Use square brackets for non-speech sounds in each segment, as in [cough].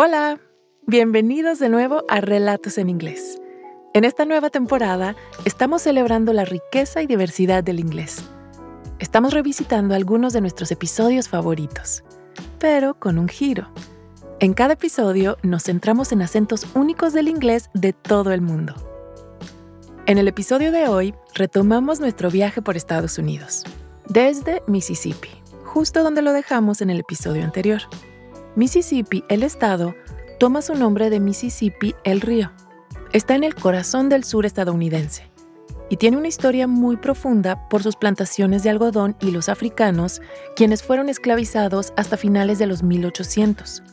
Hola, bienvenidos de nuevo a Relatos en Inglés. En esta nueva temporada estamos celebrando la riqueza y diversidad del inglés. Estamos revisitando algunos de nuestros episodios favoritos, pero con un giro. En cada episodio nos centramos en acentos únicos del inglés de todo el mundo. En el episodio de hoy retomamos nuestro viaje por Estados Unidos, desde Mississippi, justo donde lo dejamos en el episodio anterior. Mississippi, el estado, toma su nombre de Mississippi, el río. Está en el corazón del sur estadounidense y tiene una historia muy profunda por sus plantaciones de algodón y los africanos, quienes fueron esclavizados hasta finales de los 1800.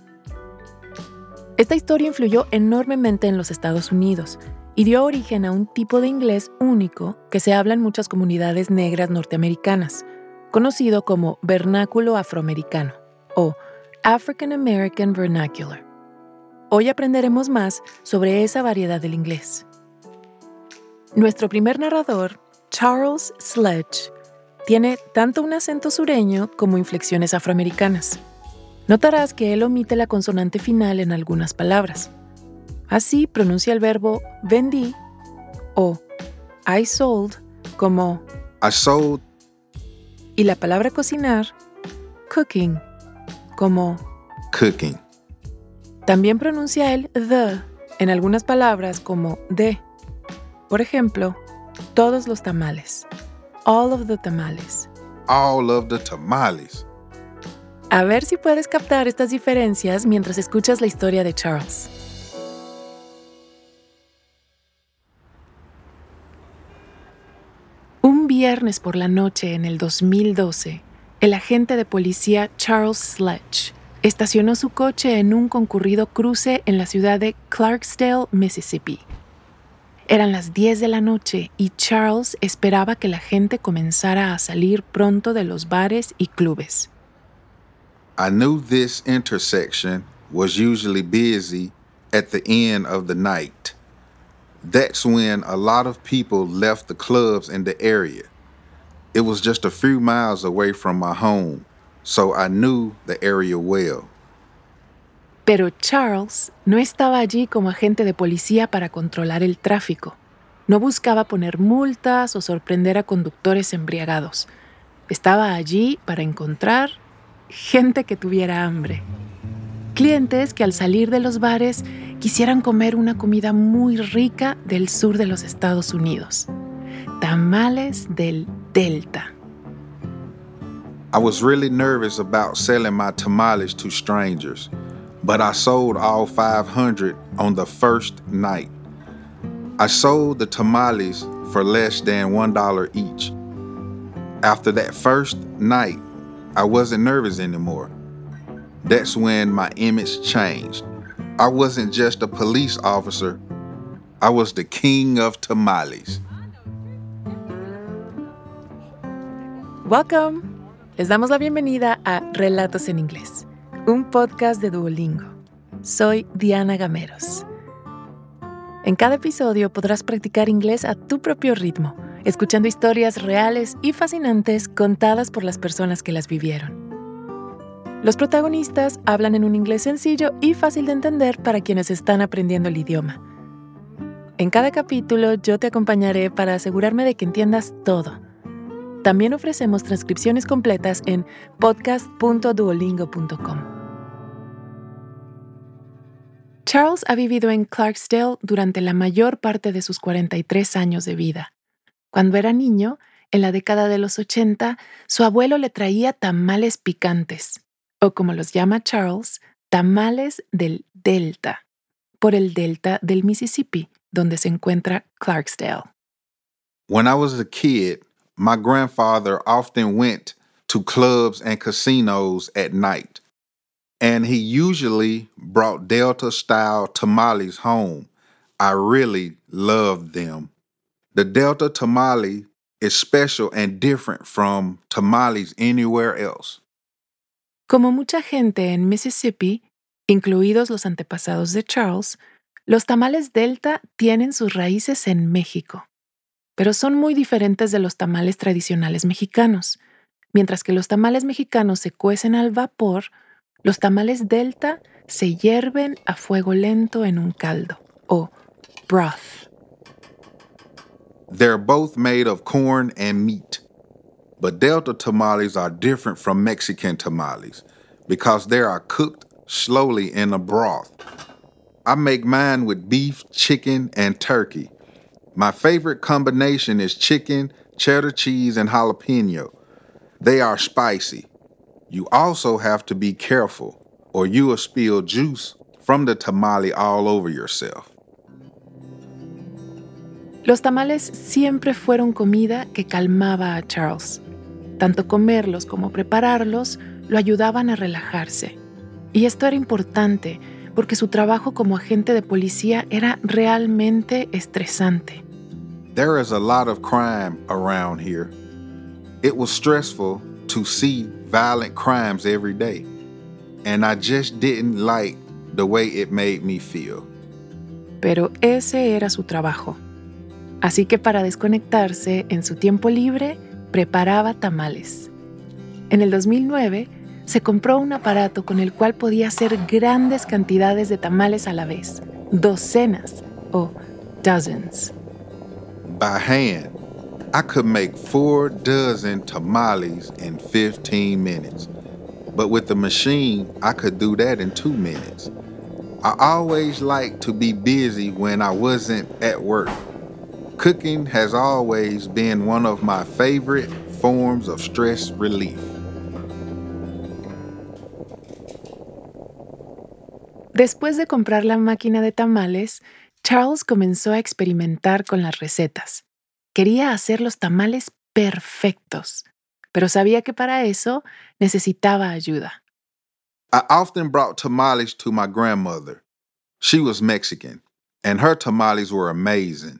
Esta historia influyó enormemente en los Estados Unidos y dio origen a un tipo de inglés único que se habla en muchas comunidades negras norteamericanas, conocido como vernáculo afroamericano o African American Vernacular. Hoy aprenderemos más sobre esa variedad del inglés. Nuestro primer narrador, Charles Sledge, tiene tanto un acento sureño como inflexiones afroamericanas. Notarás que él omite la consonante final en algunas palabras. Así pronuncia el verbo vendí o I sold como I sold y la palabra cocinar, cooking como cooking. También pronuncia el the en algunas palabras como de. Por ejemplo, todos los tamales. All of the tamales. All of the tamales. A ver si puedes captar estas diferencias mientras escuchas la historia de Charles. Un viernes por la noche en el 2012, el agente de policía Charles Sledge estacionó su coche en un concurrido cruce en la ciudad de Clarksdale, Mississippi. Eran las 10 de la noche y Charles esperaba que la gente comenzara a salir pronto de los bares y clubes. I knew this intersection was usually busy at the end of the night. That's when a lot of people left the clubs in the area. It was just a few miles away from my home, so I knew the area well. Pero Charles no estaba allí como agente de policía para controlar el tráfico. No buscaba poner multas o sorprender a conductores embriagados. Estaba allí para encontrar gente que tuviera hambre. Clientes que al salir de los bares quisieran comer una comida muy rica del sur de los Estados Unidos. Tamales del Delta. I was really nervous about selling my tamales to strangers, but I sold all 500 on the first night. I sold the tamales for less than $1 each. After that first night, I wasn't nervous anymore. That's when my image changed. I wasn't just a police officer, I was the king of tamales. Welcome. Les damos la bienvenida a Relatos en Inglés, un podcast de Duolingo. Soy Diana Gameros. En cada episodio podrás practicar inglés a tu propio ritmo, escuchando historias reales y fascinantes contadas por las personas que las vivieron. Los protagonistas hablan en un inglés sencillo y fácil de entender para quienes están aprendiendo el idioma. En cada capítulo yo te acompañaré para asegurarme de que entiendas todo también ofrecemos transcripciones completas en podcast.duolingo.com. Charles ha vivido en Clarksdale durante la mayor parte de sus 43 años de vida. Cuando era niño, en la década de los 80, su abuelo le traía tamales picantes, o como los llama Charles, tamales del Delta, por el delta del Mississippi, donde se encuentra Clarksdale. My grandfather often went to clubs and casinos at night, and he usually brought Delta style tamales home. I really loved them. The Delta tamale is special and different from tamales anywhere else. Como mucha gente en Mississippi, incluidos los antepasados de Charles, los tamales Delta tienen sus raíces en México. Pero son muy diferentes de los tamales tradicionales mexicanos. Mientras que los tamales mexicanos se cuecen al vapor, Los tamales Delta se hierven a fuego lento en un caldo o broth. They're both made of corn and meat. But Delta tamales are different from Mexican tamales because they are cooked slowly in a broth. I make mine with beef, chicken, and turkey. My favorite combination is chicken, cheddar cheese, and jalapeno. They are spicy. You also have to be careful, or you will spill juice from the tamale all over yourself. Los tamales siempre fueron comida que calmaba a Charles. Tanto comerlos como prepararlos lo ayudaban a relajarse. Y esto era importante porque su trabajo como agente de policía era realmente estresante. There is a lot of crime around here. It was stressful to see violent crimes every day, and I just didn't like the way it made me feel. Pero ese era su trabajo. Así que para desconectarse en su tiempo libre, preparaba tamales. En el 2009, se compró un aparato con el cual podía hacer grandes cantidades de tamales a la vez, docenas o dozens. By hand, I could make four dozen tamales in 15 minutes. But with the machine, I could do that in two minutes. I always liked to be busy when I wasn't at work. Cooking has always been one of my favorite forms of stress relief. Después de comprar la máquina de tamales, Charles comenzó a experimentar con las recetas. Quería hacer los tamales perfectos, pero sabía que para eso necesitaba ayuda. I often brought tamales to my grandmother. She was Mexican, and her tamales were amazing.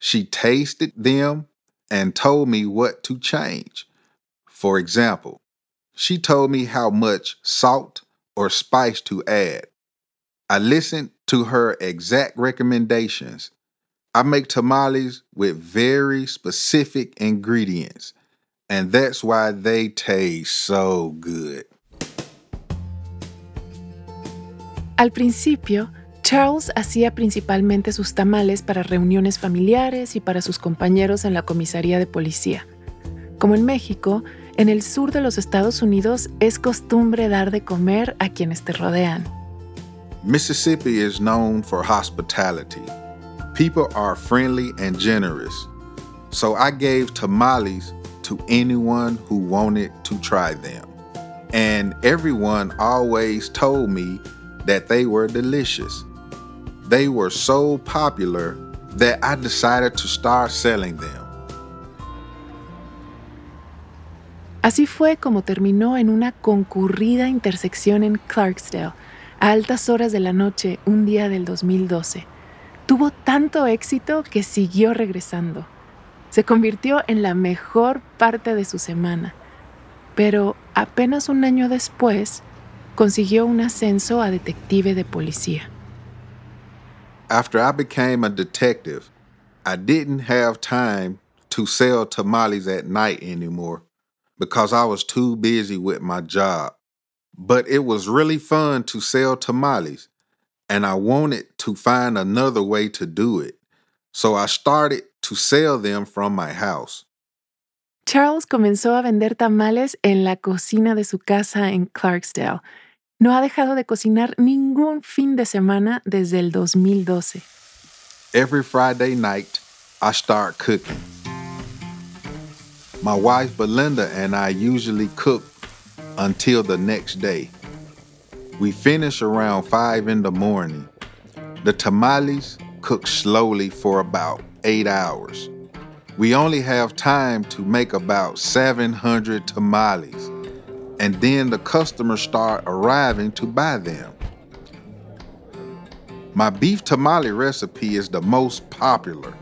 She tasted them and told me what to change. For example, she told me how much salt or spice to add. I listened to her exact recommendations. I make tamales with very specific ingredients, and that's why they taste so good. Al principio, Charles hacía principalmente sus tamales para reuniones familiares y para sus compañeros en la comisaría de policía. Como en México, en el sur de los Estados Unidos es costumbre dar de comer a quienes te rodean. Mississippi is known for hospitality. People are friendly and generous. So I gave tamales to anyone who wanted to try them. And everyone always told me that they were delicious. They were so popular that I decided to start selling them. Así fue como terminó en una concurrida intersección en Clarksdale, a altas horas de la noche, un día del 2012. Tuvo tanto éxito que siguió regresando. Se convirtió en la mejor parte de su semana. Pero apenas un año después, consiguió un ascenso a detective de policía. After I became a detective, I didn't have time to sell tamales at night anymore because I was too busy with my job. But it was really fun to sell tamales, and I wanted to find another way to do it. So I started to sell them from my house. Charles comenzó a vender tamales en la cocina de su casa en Clarksdale. No ha dejado de cocinar ningún fin de semana desde el 2012. Every Friday night, I start cooking. My wife Belinda and I usually cook until the next day. We finish around 5 in the morning. The tamales cook slowly for about 8 hours. We only have time to make about 700 tamales, and then the customers start arriving to buy them. My beef tamale recipe is the most popular.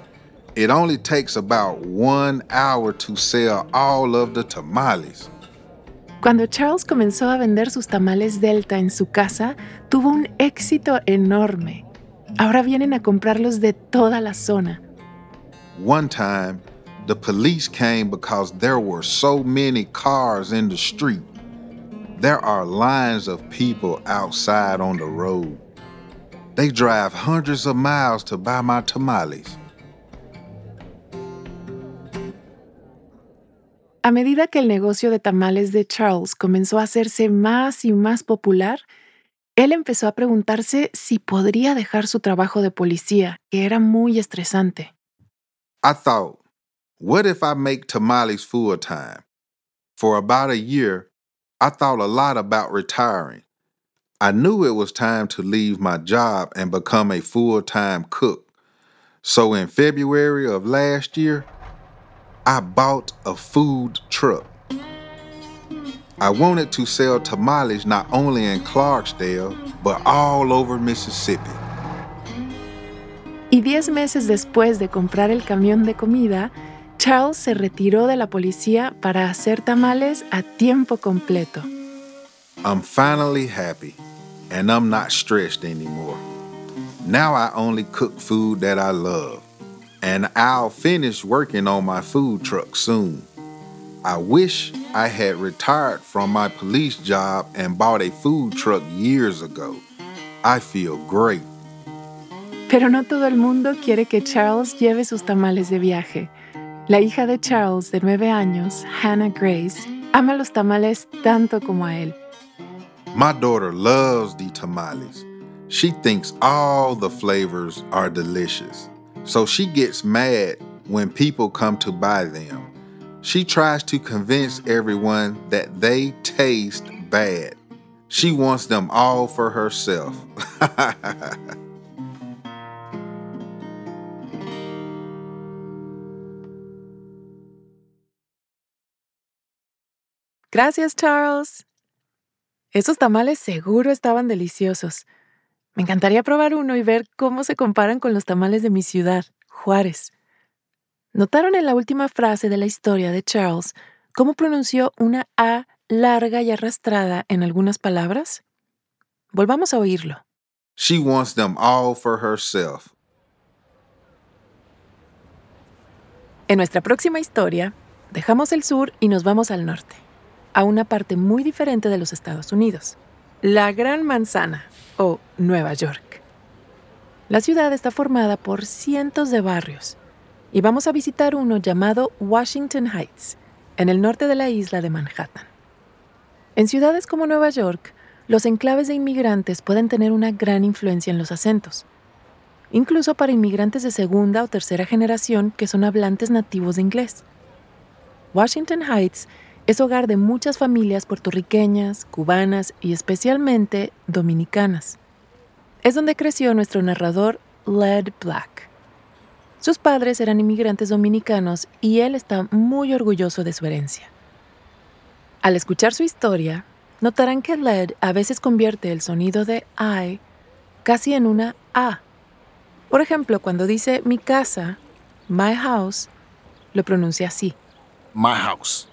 It only takes about one hour to sell all of the tamales. Cuando Charles comenzó a vender sus tamales Delta en su casa, tuvo un éxito enorme. Ahora vienen a comprarlos de toda la zona. One time, the police came because there were so many cars in the street. there are lines of people outside on the road. They drive hundreds of miles to buy my tamales. A medida que el negocio de tamales de Charles comenzó a hacerse más y más popular, él empezó a preguntarse si podría dejar su trabajo de policía, que era muy estresante. I thought, what if I make tamales full time? For about a year, I thought a lot about retiring. I knew it was time to leave my job and become a full time cook. So in February of last year, I bought a food truck. I wanted to sell tamales not only in Clarksdale, but all over Mississippi. Y diez meses después de comprar el camión de comida, Charles se retiró de la policía para hacer tamales a tiempo completo. I'm finally happy, and I'm not stressed anymore. Now I only cook food that I love and I'll finish working on my food truck soon. I wish I had retired from my police job and bought a food truck years ago. I feel great. Pero no todo el mundo quiere que Charles lleve sus tamales de viaje. La hija de Charles, de nueve años, Hannah Grace, ama los tamales tanto como a él. My daughter loves the tamales. She thinks all the flavors are delicious. So she gets mad when people come to buy them. She tries to convince everyone that they taste bad. She wants them all for herself. [laughs] Gracias, Charles. Esos tamales seguro estaban deliciosos. Me encantaría probar uno y ver cómo se comparan con los tamales de mi ciudad, Juárez. ¿Notaron en la última frase de la historia de Charles cómo pronunció una A larga y arrastrada en algunas palabras? Volvamos a oírlo. She wants them all for herself. En nuestra próxima historia, dejamos el sur y nos vamos al norte, a una parte muy diferente de los Estados Unidos, la Gran Manzana o Nueva York. La ciudad está formada por cientos de barrios y vamos a visitar uno llamado Washington Heights, en el norte de la isla de Manhattan. En ciudades como Nueva York, los enclaves de inmigrantes pueden tener una gran influencia en los acentos, incluso para inmigrantes de segunda o tercera generación que son hablantes nativos de inglés. Washington Heights es hogar de muchas familias puertorriqueñas, cubanas y especialmente dominicanas. Es donde creció nuestro narrador Led Black. Sus padres eran inmigrantes dominicanos y él está muy orgulloso de su herencia. Al escuchar su historia, notarán que Led a veces convierte el sonido de I casi en una A. Por ejemplo, cuando dice mi casa, my house, lo pronuncia así. My house.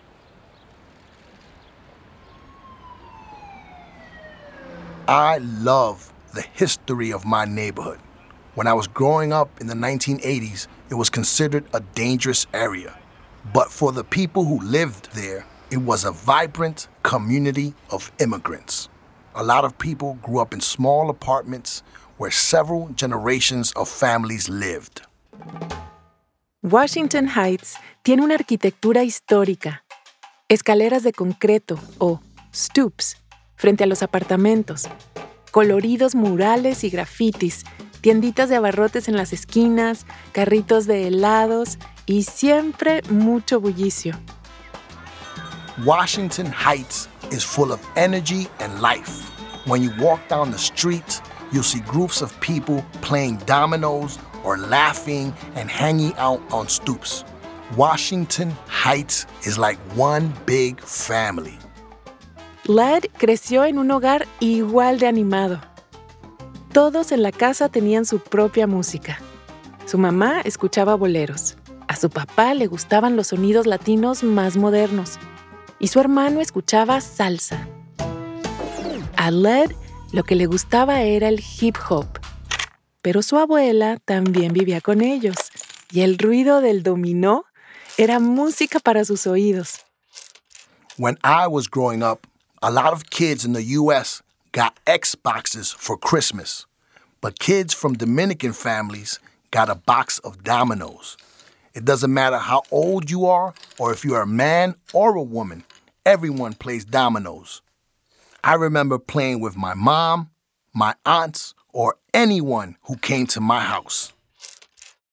I love the history of my neighborhood. When I was growing up in the 1980s, it was considered a dangerous area. But for the people who lived there, it was a vibrant community of immigrants. A lot of people grew up in small apartments where several generations of families lived. Washington Heights tiene una arquitectura histórica. Escaleras de concreto o stoops frente a los apartamentos, coloridos murales y grafitis, tienditas de abarrotes en las esquinas, carritos de helados y siempre mucho bullicio. Washington Heights is full of energy and life. When you walk down the street, you'll see groups of people playing dominoes or laughing and hanging out on stoops. Washington Heights is like one big family. Led creció en un hogar igual de animado. Todos en la casa tenían su propia música. Su mamá escuchaba boleros. A su papá le gustaban los sonidos latinos más modernos. Y su hermano escuchaba salsa. A Led lo que le gustaba era el hip hop. Pero su abuela también vivía con ellos. Y el ruido del dominó era música para sus oídos. When I was growing up, A lot of kids in the US got Xboxes for Christmas, but kids from Dominican families got a box of dominoes. It doesn't matter how old you are or if you're a man or a woman, everyone plays dominoes. I remember playing with my mom, my aunts, or anyone who came to my house.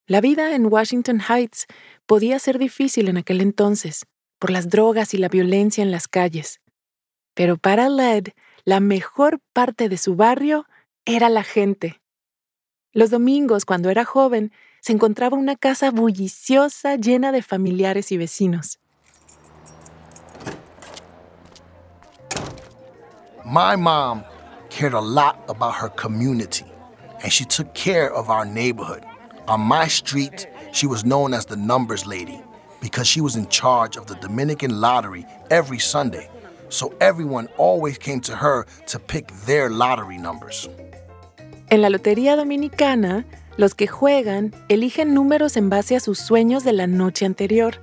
La vida en Washington Heights podía ser difícil en aquel entonces por las drogas y la violencia en las calles. Pero para Led, la mejor parte de su barrio era la gente. Los domingos, cuando era joven, se encontraba una casa bulliciosa llena de familiares y vecinos. My mom cared a lot about her community, and she took care of our neighborhood. On my street, she was known as the numbers lady because she was in charge of the Dominican lottery every Sunday. So everyone always came to her to pick their lottery numbers. En la Lotería Dominicana, los que juegan eligen números en base a sus sueños de la noche anterior.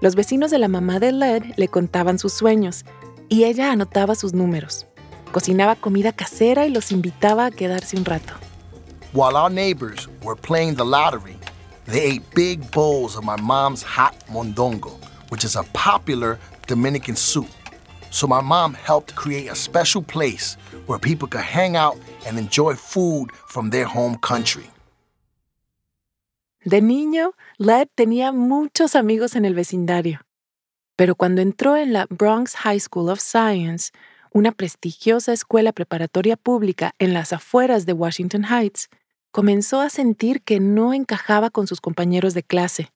Los vecinos de la mamá de Led le contaban sus sueños y ella anotaba sus números. Cocinaba comida casera y los invitaba a quedarse un rato. While our neighbors were playing the lottery, they ate big bowls of my mom's hot mondongo, which is a popular Dominican soup. So my mom helped create a special place where people could hang out and enjoy food from their home country. De niño, Led tenía muchos amigos en el vecindario. Pero cuando entró en la Bronx High School of Science, una prestigiosa escuela preparatoria pública en las afueras de Washington Heights, comenzó a sentir que no encajaba con sus compañeros de clase.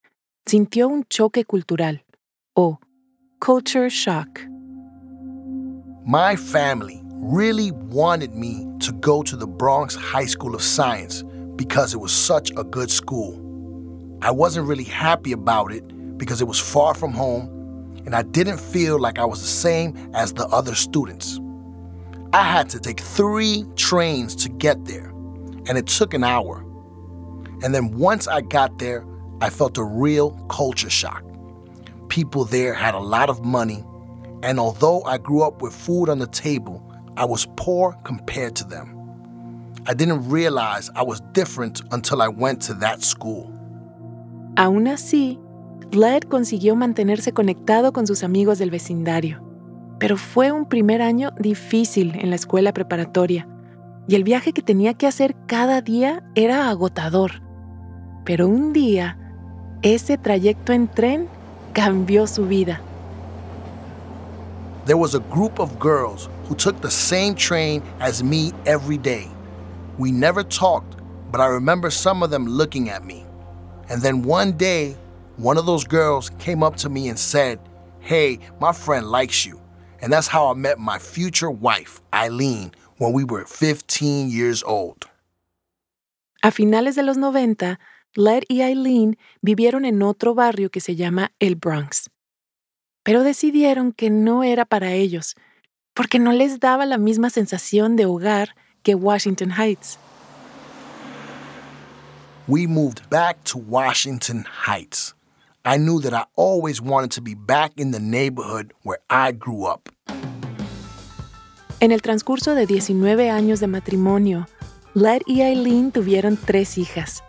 Sintió un choque cultural, o culture shock. My family really wanted me to go to the Bronx High School of Science because it was such a good school. I wasn't really happy about it because it was far from home and I didn't feel like I was the same as the other students. I had to take three trains to get there, and it took an hour. And then once I got there, I felt a real culture shock. People there had a lot of money, and although I grew up with food on the table, I was poor compared to them. I didn't realize I was different until I went to that school. Aún así, Led consiguió mantenerse conectado con sus amigos del vecindario. Pero fue un primer año difícil en la escuela preparatoria, y el viaje que tenía que hacer cada día era agotador. Pero un día, ese trayecto en tren cambió su vida. There was a group of girls who took the same train as me every day. We never talked, but I remember some of them looking at me. And then one day, one of those girls came up to me and said, Hey, my friend likes you. And that's how I met my future wife, Eileen, when we were 15 years old. A finales de los 90, Led y Eileen vivieron en otro barrio que se llama el Bronx. Pero decidieron que no era para ellos, porque no les daba la misma sensación de hogar que Washington Heights. we moved back to Washington Heights. I knew that I always wanted to be back in the neighborhood where I grew up. En el transcurso de 19 años de matrimonio, Led y Eileen tuvieron tres hijas.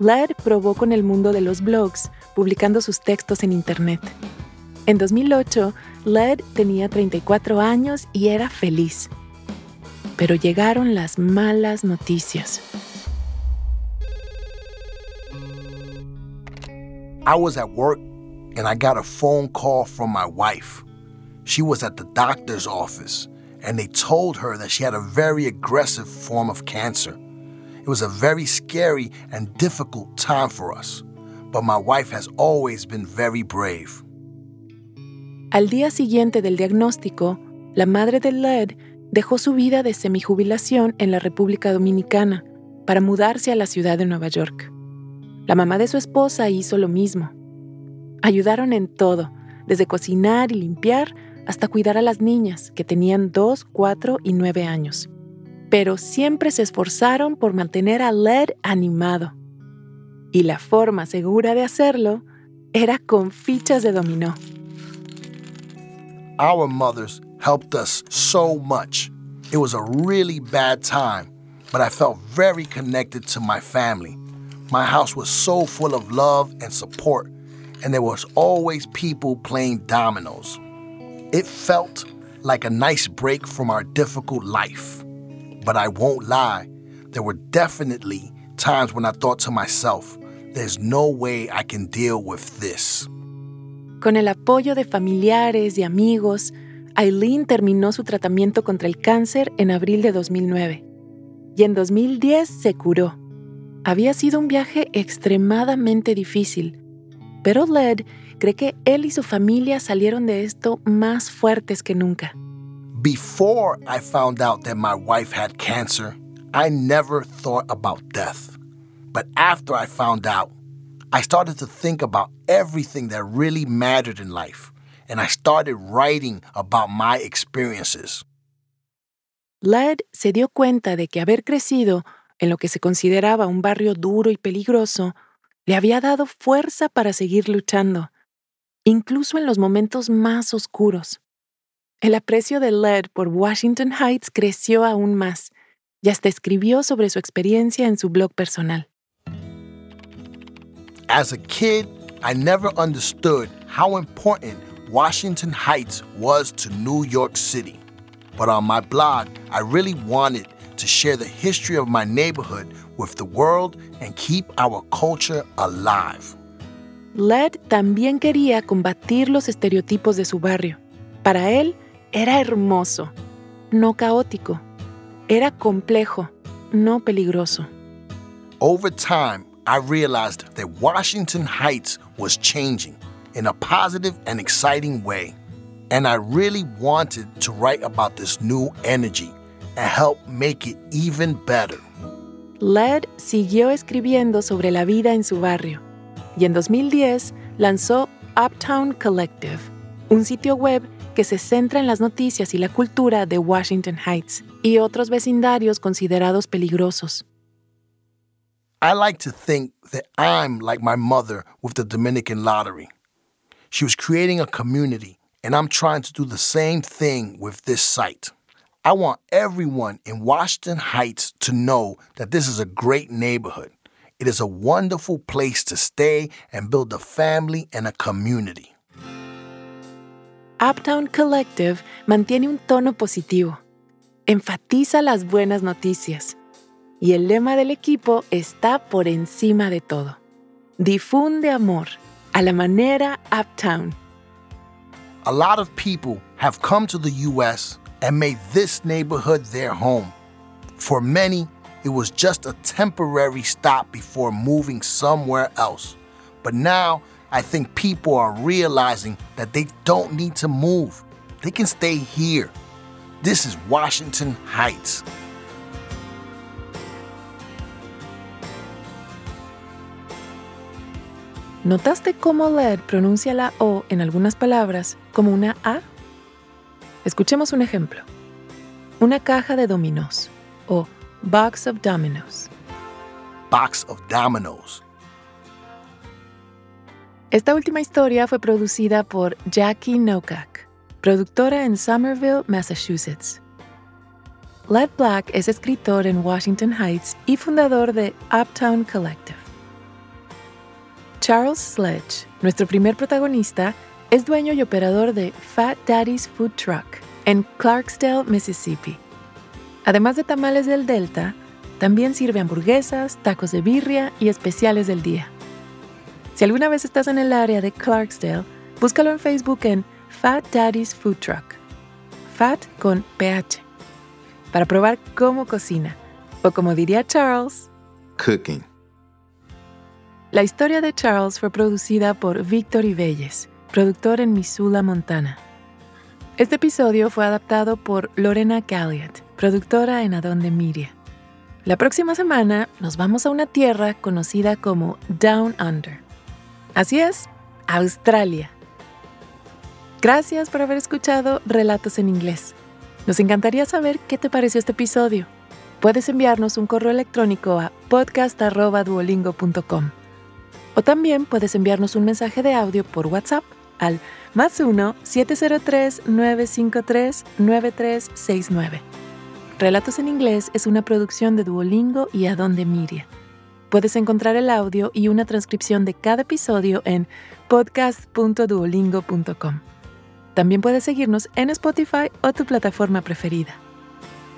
Led probó con el mundo de los blogs, publicando sus textos en Internet. En 2008, Led tenía 34 años y era feliz. Pero llegaron las malas noticias. I was at work and I got a phone call from my wife. She was at the doctor's office and they told her that she had a very aggressive form of cancer. It was a very scary and difficult time for us, but my wife has always been very brave. Al día siguiente del diagnóstico, la madre de Led dejó su vida de semijubilación en la República Dominicana para mudarse a la ciudad de Nueva York. La mamá de su esposa hizo lo mismo. Ayudaron en todo, desde cocinar y limpiar hasta cuidar a las niñas, que tenían 2, 4 y 9 años. Pero siempre se esforzaron por mantener a Led animado. Y la forma segura de hacerlo era con fichas de dominó. Our mothers helped us so much. It was a really bad time, but I felt very connected to my family. My house was so full of love and support, and there was always people playing dominoes. It felt like a nice break from our difficult life. But I won't lie, there were definitely times when I thought to myself, there's no way I can deal with this. Con el apoyo de familiares y amigos, Eileen terminó su tratamiento contra el cáncer en abril de 2009 y en 2010 se curó. Había sido un viaje extremadamente difícil, pero Led cree que él y su familia salieron de esto más fuertes que nunca. Before I found out that my wife had cancer, I never thought about death. But after I found out, I started to think about everything that really mattered in life, and I started writing about my experiences. Led se dio cuenta de que haber crecido en lo que se consideraba un barrio duro y peligroso le había dado fuerza para seguir luchando, incluso en los momentos más oscuros. El aprecio de Led por Washington Heights creció aún más y hasta escribió sobre su experiencia en su blog personal. As a kid, I never understood how important Washington Heights was to New York City. But on my blog, I really wanted to share the history of my neighborhood with the world and keep our culture alive. Led también quería combatir los estereotipos de su barrio. Para él, era hermoso, no caótico. Era complejo, no peligroso. Over time, I realized that Washington Heights was changing in a positive and exciting way. And I really wanted to write about this new energy and help make it even better. Led siguió escribiendo sobre la vida en su barrio y en 2010 lanzó Uptown Collective, un sitio web que se centra en las noticias y la cultura de Washington Heights y otros vecindarios considerados peligrosos. I like to think that I'm like my mother with the Dominican lottery. She was creating a community, and I'm trying to do the same thing with this site. I want everyone in Washington Heights to know that this is a great neighborhood. It is a wonderful place to stay and build a family and a community. Uptown Collective mantiene un tono positivo, enfatiza las buenas noticias y el lema del equipo está por encima de todo. Difunde amor a la manera Uptown. A lot of people have come to the U.S. and made this neighborhood their home. For many, it was just a temporary stop before moving somewhere else. But now, I think people are realizing that they don't need to move. They can stay here. This is Washington Heights. ¿Notaste cómo Led pronuncia la O en algunas palabras como una A? Escuchemos un ejemplo. Una caja de dominos o box of dominoes. Box of dominoes. Esta última historia fue producida por Jackie Nokak, productora en Somerville, Massachusetts. Led Black es escritor en Washington Heights y fundador de Uptown Collective. Charles Sledge, nuestro primer protagonista, es dueño y operador de Fat Daddy's Food Truck en Clarksdale, Mississippi. Además de tamales del Delta, también sirve hamburguesas, tacos de birria y especiales del día. Si alguna vez estás en el área de Clarksdale, búscalo en Facebook en Fat Daddy's Food Truck. Fat con PH. Para probar cómo cocina. O como diría Charles, Cooking. La historia de Charles fue producida por Víctor Ibelles, productor en Missoula, Montana. Este episodio fue adaptado por Lorena Galliot, productora en Adonde Media. La próxima semana nos vamos a una tierra conocida como Down Under. Así es, Australia. Gracias por haber escuchado Relatos en Inglés. Nos encantaría saber qué te pareció este episodio. Puedes enviarnos un correo electrónico a podcast.duolingo.com. O también puedes enviarnos un mensaje de audio por WhatsApp al Más 1-703-953-9369. Relatos en Inglés es una producción de Duolingo y Adonde Miria. Puedes encontrar el audio y una transcripción de cada episodio en podcast.duolingo.com. También puedes seguirnos en Spotify o tu plataforma preferida.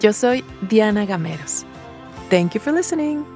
Yo soy Diana Gameros. Thank you for listening.